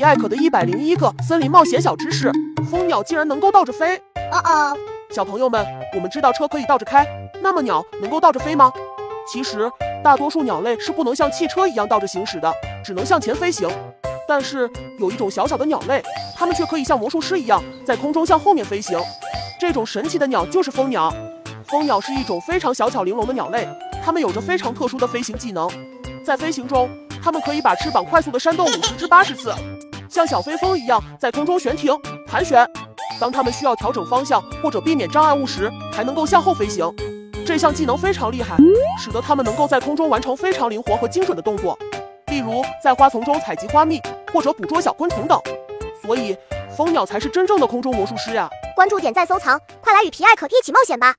皮艾可的一百零一个森林冒险小知识：蜂鸟竟然能够倒着飞！哦哦，小朋友们，我们知道车可以倒着开，那么鸟能够倒着飞吗？其实，大多数鸟类是不能像汽车一样倒着行驶的，只能向前飞行。但是有一种小小的鸟类，它们却可以像魔术师一样在空中向后面飞行。这种神奇的鸟就是蜂鸟。蜂鸟是一种非常小巧玲珑的鸟类，它们有着非常特殊的飞行技能。在飞行中，它们可以把翅膀快速地扇动五十至八十次，像小飞蜂一样在空中悬停、盘旋。当它们需要调整方向或者避免障碍物时，还能够向后飞行。这项技能非常厉害，使得它们能够在空中完成非常灵活和精准的动作，例如在花丛中采集花蜜或者捕捉小昆虫等。所以，蜂鸟才是真正的空中魔术师呀！关注点赞收藏，快来与皮艾可一起冒险吧！